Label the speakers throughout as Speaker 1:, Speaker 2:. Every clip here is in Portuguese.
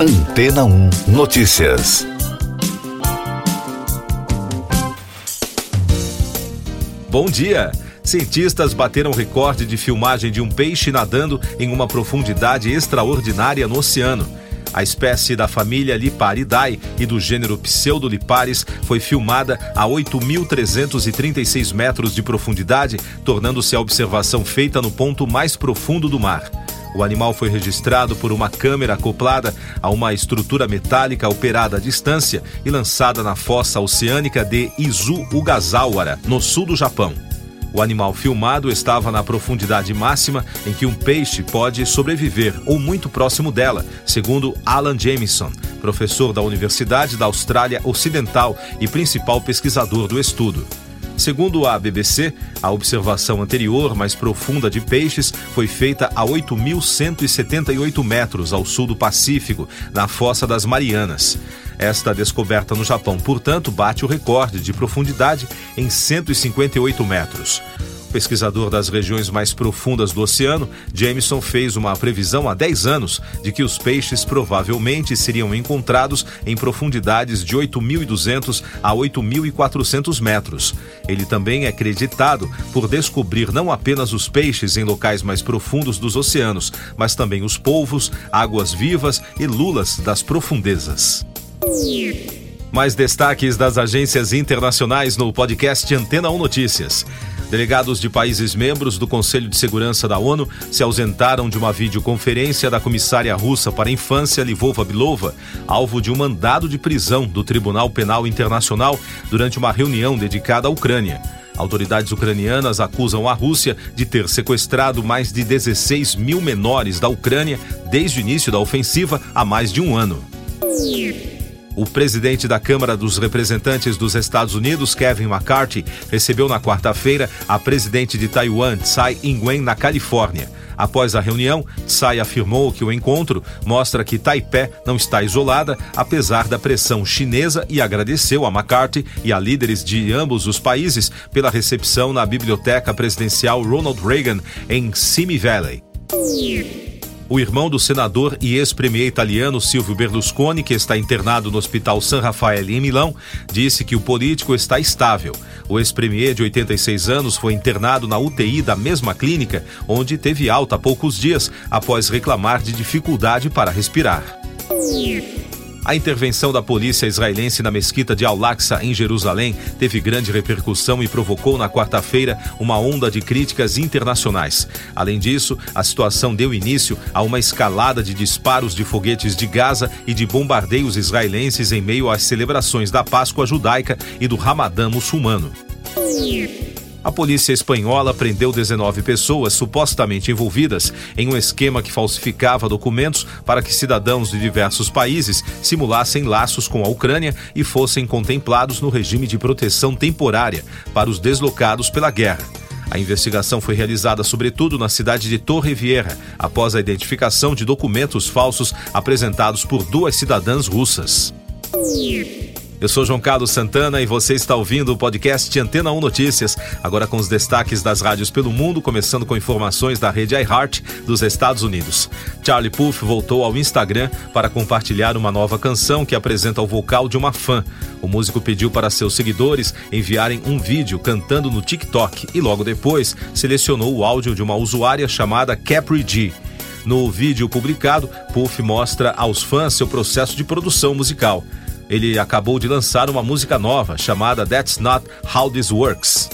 Speaker 1: Antena 1 Notícias.
Speaker 2: Bom dia! Cientistas bateram recorde de filmagem de um peixe nadando em uma profundidade extraordinária no oceano. A espécie da família Liparidae e do gênero Pseudoliparis foi filmada a 8.336 metros de profundidade, tornando-se a observação feita no ponto mais profundo do mar. O animal foi registrado por uma câmera acoplada a uma estrutura metálica operada à distância e lançada na fossa oceânica de Izu Ugasawara, no sul do Japão. O animal filmado estava na profundidade máxima em que um peixe pode sobreviver ou muito próximo dela, segundo Alan Jameson, professor da Universidade da Austrália Ocidental e principal pesquisador do estudo. Segundo a BBC, a observação anterior mais profunda de peixes foi feita a 8.178 metros ao sul do Pacífico, na Fossa das Marianas. Esta descoberta no Japão, portanto, bate o recorde de profundidade em 158 metros pesquisador das regiões mais profundas do oceano, Jameson fez uma previsão há 10 anos de que os peixes provavelmente seriam encontrados em profundidades de 8.200 a 8.400 metros. Ele também é acreditado por descobrir não apenas os peixes em locais mais profundos dos oceanos, mas também os polvos, águas vivas e lulas das profundezas. Mais destaques das agências internacionais no podcast Antena 1 Notícias. Delegados de países membros do Conselho de Segurança da ONU se ausentaram de uma videoconferência da comissária russa para a infância, Livova Bilova, alvo de um mandado de prisão do Tribunal Penal Internacional durante uma reunião dedicada à Ucrânia. Autoridades ucranianas acusam a Rússia de ter sequestrado mais de 16 mil menores da Ucrânia desde o início da ofensiva há mais de um ano. O presidente da Câmara dos Representantes dos Estados Unidos, Kevin McCarthy, recebeu na quarta-feira a presidente de Taiwan, Tsai Ing-wen, na Califórnia. Após a reunião, Tsai afirmou que o encontro mostra que Taipei não está isolada, apesar da pressão chinesa, e agradeceu a McCarthy e a líderes de ambos os países pela recepção na Biblioteca Presidencial Ronald Reagan, em Simi Valley. O irmão do senador e ex-premier italiano Silvio Berlusconi, que está internado no Hospital San Rafael em Milão, disse que o político está estável. O ex-premier de 86 anos foi internado na UTI da mesma clínica, onde teve alta há poucos dias após reclamar de dificuldade para respirar. A intervenção da polícia israelense na mesquita de Al-Aqsa, em Jerusalém, teve grande repercussão e provocou na quarta-feira uma onda de críticas internacionais. Além disso, a situação deu início a uma escalada de disparos de foguetes de Gaza e de bombardeios israelenses em meio às celebrações da Páscoa judaica e do Ramadã muçulmano. A polícia espanhola prendeu 19 pessoas supostamente envolvidas em um esquema que falsificava documentos para que cidadãos de diversos países simulassem laços com a Ucrânia e fossem contemplados no regime de proteção temporária para os deslocados pela guerra. A investigação foi realizada sobretudo na cidade de Torre Vieja, após a identificação de documentos falsos apresentados por duas cidadãs russas. Eu sou João Carlos Santana e você está ouvindo o podcast Antena 1 Notícias, agora com os destaques das rádios pelo mundo, começando com informações da rede iHeart dos Estados Unidos. Charlie Puth voltou ao Instagram para compartilhar uma nova canção que apresenta o vocal de uma fã. O músico pediu para seus seguidores enviarem um vídeo cantando no TikTok e logo depois selecionou o áudio de uma usuária chamada Capri G. No vídeo publicado, Puff mostra aos fãs seu processo de produção musical ele acabou de lançar uma música nova chamada That's Not How This Works.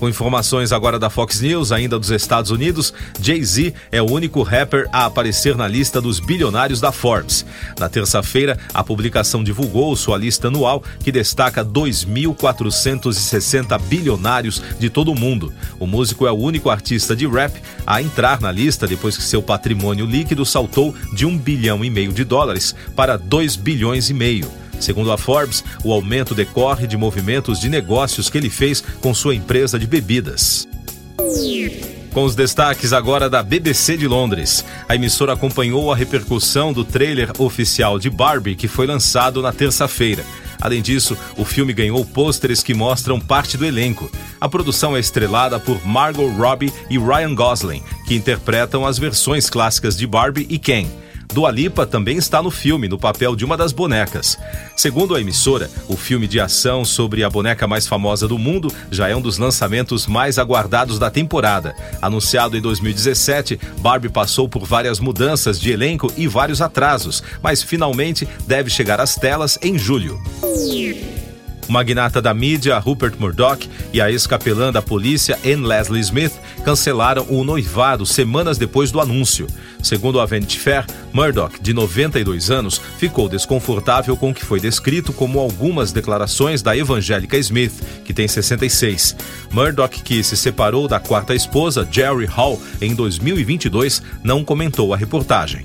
Speaker 2: Com informações agora da Fox News, ainda dos Estados Unidos, Jay-Z é o único rapper a aparecer na lista dos bilionários da Forbes. Na terça-feira, a publicação divulgou sua lista anual, que destaca 2.460 bilionários de todo o mundo. O músico é o único artista de rap a entrar na lista depois que seu patrimônio líquido saltou de 1 bilhão e meio de dólares para 2 bilhões e meio. Segundo a Forbes, o aumento decorre de movimentos de negócios que ele fez com sua empresa de bebidas. Com os destaques agora da BBC de Londres. A emissora acompanhou a repercussão do trailer oficial de Barbie que foi lançado na terça-feira. Além disso, o filme ganhou pôsteres que mostram parte do elenco. A produção é estrelada por Margot Robbie e Ryan Gosling, que interpretam as versões clássicas de Barbie e Ken. Dua Lipa também está no filme, no papel de uma das bonecas. Segundo a emissora, o filme de ação sobre a boneca mais famosa do mundo já é um dos lançamentos mais aguardados da temporada. Anunciado em 2017, Barbie passou por várias mudanças de elenco e vários atrasos, mas finalmente deve chegar às telas em julho. O magnata da mídia, Rupert Murdoch, e a ex-capelã da polícia, Anne Leslie Smith, cancelaram o noivado semanas depois do anúncio. Segundo a Vanity Fair, Murdoch, de 92 anos, ficou desconfortável com o que foi descrito como algumas declarações da evangélica Smith, que tem 66. Murdoch, que se separou da quarta esposa, Jerry Hall, em 2022, não comentou a reportagem.